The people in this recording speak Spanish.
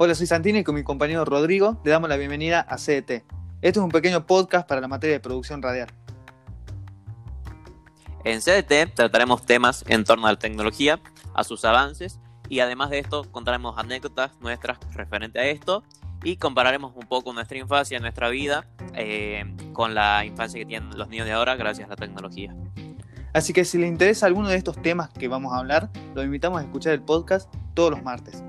Hola, soy Santini y con mi compañero Rodrigo le damos la bienvenida a CDT. Este es un pequeño podcast para la materia de producción radial. En CDT trataremos temas en torno a la tecnología, a sus avances y además de esto contaremos anécdotas nuestras referente a esto y compararemos un poco nuestra infancia, nuestra vida eh, con la infancia que tienen los niños de ahora gracias a la tecnología. Así que si les interesa alguno de estos temas que vamos a hablar, los invitamos a escuchar el podcast todos los martes.